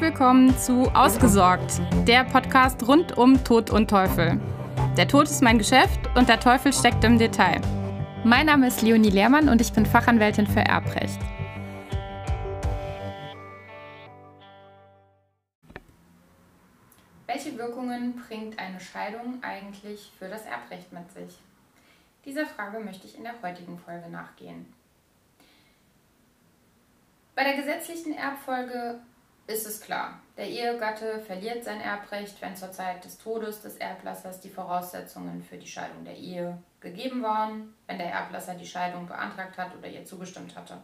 Willkommen zu Ausgesorgt, der Podcast rund um Tod und Teufel. Der Tod ist mein Geschäft und der Teufel steckt im Detail. Mein Name ist Leonie Lehrmann und ich bin Fachanwältin für Erbrecht. Welche Wirkungen bringt eine Scheidung eigentlich für das Erbrecht mit sich? Dieser Frage möchte ich in der heutigen Folge nachgehen. Bei der gesetzlichen Erbfolge ist es klar. Der Ehegatte verliert sein Erbrecht, wenn zur Zeit des Todes des Erblassers die Voraussetzungen für die Scheidung der Ehe gegeben waren, wenn der Erblasser die Scheidung beantragt hat oder ihr zugestimmt hatte.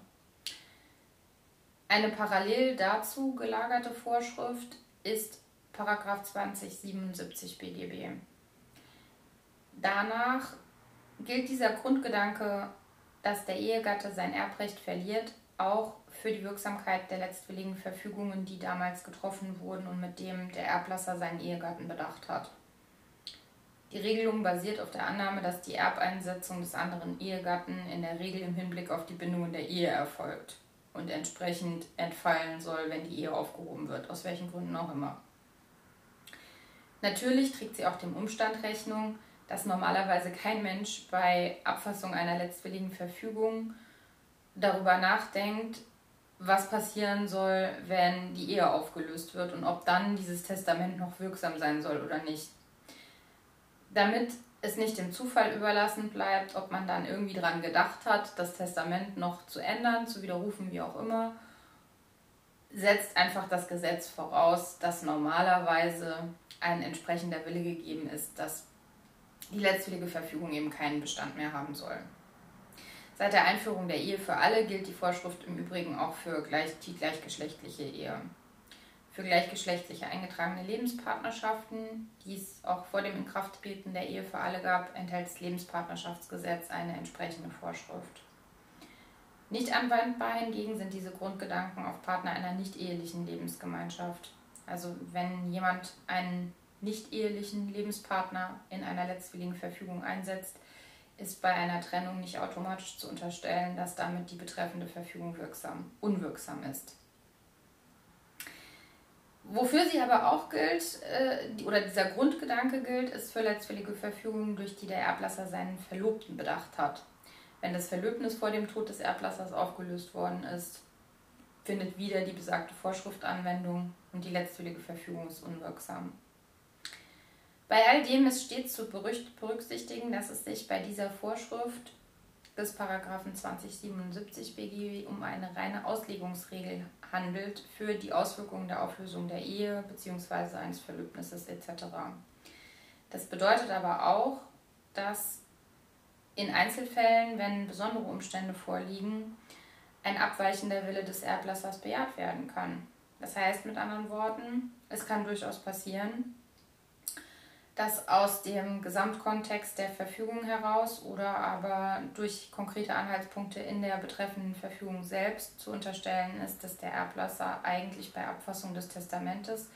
Eine parallel dazu gelagerte Vorschrift ist 2077 BGB. Danach gilt dieser Grundgedanke, dass der Ehegatte sein Erbrecht verliert, auch für die Wirksamkeit der letztwilligen Verfügungen, die damals getroffen wurden und mit dem der Erblasser seinen Ehegatten bedacht hat. Die Regelung basiert auf der Annahme, dass die Erbeinsetzung des anderen Ehegatten in der Regel im Hinblick auf die Bindungen der Ehe erfolgt und entsprechend entfallen soll, wenn die Ehe aufgehoben wird, aus welchen Gründen auch immer. Natürlich trägt sie auch dem Umstand Rechnung, dass normalerweise kein Mensch bei Abfassung einer letztwilligen Verfügung darüber nachdenkt, was passieren soll, wenn die Ehe aufgelöst wird und ob dann dieses Testament noch wirksam sein soll oder nicht. Damit es nicht dem Zufall überlassen bleibt, ob man dann irgendwie daran gedacht hat, das Testament noch zu ändern, zu widerrufen, wie auch immer, setzt einfach das Gesetz voraus, dass normalerweise ein entsprechender Wille gegeben ist, dass die letztwillige Verfügung eben keinen Bestand mehr haben soll. Seit der Einführung der Ehe für alle gilt die Vorschrift im Übrigen auch für gleich, die gleichgeschlechtliche Ehe. Für gleichgeschlechtliche eingetragene Lebenspartnerschaften, die es auch vor dem Inkrafttreten der Ehe für alle gab, enthält das Lebenspartnerschaftsgesetz eine entsprechende Vorschrift. Nicht anwendbar hingegen sind diese Grundgedanken auf Partner einer nicht ehelichen Lebensgemeinschaft. Also wenn jemand einen nicht ehelichen Lebenspartner in einer letztwilligen Verfügung einsetzt, ist bei einer Trennung nicht automatisch zu unterstellen, dass damit die betreffende Verfügung wirksam, unwirksam ist. Wofür sie aber auch gilt, äh, oder dieser Grundgedanke gilt, ist für letztwillige Verfügungen, durch die der Erblasser seinen Verlobten bedacht hat. Wenn das Verlöbnis vor dem Tod des Erblassers aufgelöst worden ist, findet wieder die besagte Vorschrift Anwendung und die letztwillige Verfügung ist unwirksam. Bei all dem ist stets zu berücksichtigen, dass es sich bei dieser Vorschrift des Paragraphen 2077 BGB um eine reine Auslegungsregel handelt für die Auswirkungen der Auflösung der Ehe bzw. eines Verlöbnisses etc. Das bedeutet aber auch, dass in Einzelfällen, wenn besondere Umstände vorliegen, ein abweichender Wille des Erblassers bejaht werden kann. Das heißt mit anderen Worten, es kann durchaus passieren, dass aus dem Gesamtkontext der Verfügung heraus oder aber durch konkrete Anhaltspunkte in der betreffenden Verfügung selbst zu unterstellen ist, dass der Erblasser eigentlich bei Abfassung des Testamentes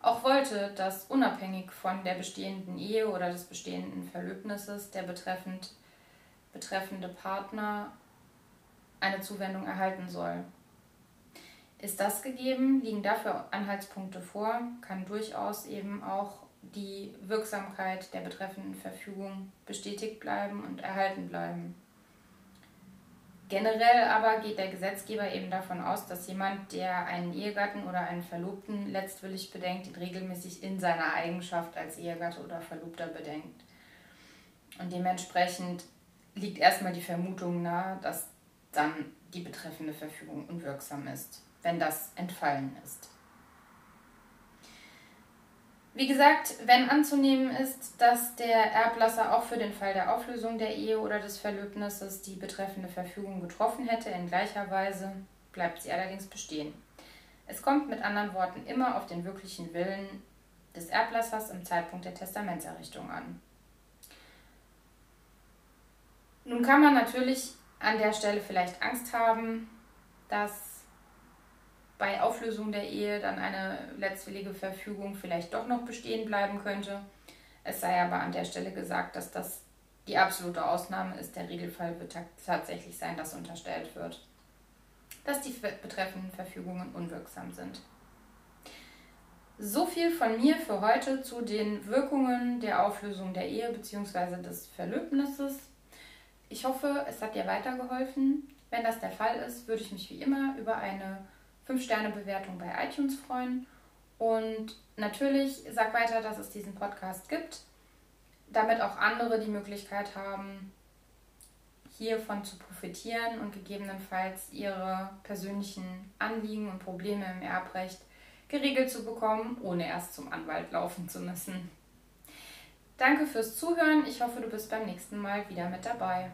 auch wollte, dass unabhängig von der bestehenden Ehe oder des bestehenden Verlöbnisses der betreffend, betreffende Partner eine Zuwendung erhalten soll. Ist das gegeben, liegen dafür Anhaltspunkte vor, kann durchaus eben auch die Wirksamkeit der betreffenden Verfügung bestätigt bleiben und erhalten bleiben. Generell aber geht der Gesetzgeber eben davon aus, dass jemand, der einen Ehegatten oder einen Verlobten letztwillig bedenkt, ihn regelmäßig in seiner Eigenschaft als Ehegatte oder Verlobter bedenkt. Und dementsprechend liegt erstmal die Vermutung nahe, dass dann die betreffende Verfügung unwirksam ist, wenn das entfallen ist. Wie gesagt, wenn anzunehmen ist, dass der Erblasser auch für den Fall der Auflösung der Ehe oder des Verlöbnisses die betreffende Verfügung getroffen hätte in gleicher Weise, bleibt sie allerdings bestehen. Es kommt mit anderen Worten immer auf den wirklichen Willen des Erblassers im Zeitpunkt der Testamentserrichtung an. Nun kann man natürlich an der Stelle vielleicht Angst haben, dass bei Auflösung der Ehe dann eine letztwillige Verfügung vielleicht doch noch bestehen bleiben könnte. Es sei aber an der Stelle gesagt, dass das die absolute Ausnahme ist. Der Regelfall wird tatsächlich sein, dass unterstellt wird, dass die betreffenden Verfügungen unwirksam sind. So viel von mir für heute zu den Wirkungen der Auflösung der Ehe bzw. des Verlöbnisses. Ich hoffe, es hat dir weitergeholfen. Wenn das der Fall ist, würde ich mich wie immer über eine 5-Sterne-Bewertung bei iTunes freuen. Und natürlich sag weiter, dass es diesen Podcast gibt, damit auch andere die Möglichkeit haben, hiervon zu profitieren und gegebenenfalls ihre persönlichen Anliegen und Probleme im Erbrecht geregelt zu bekommen, ohne erst zum Anwalt laufen zu müssen. Danke fürs Zuhören. Ich hoffe, du bist beim nächsten Mal wieder mit dabei.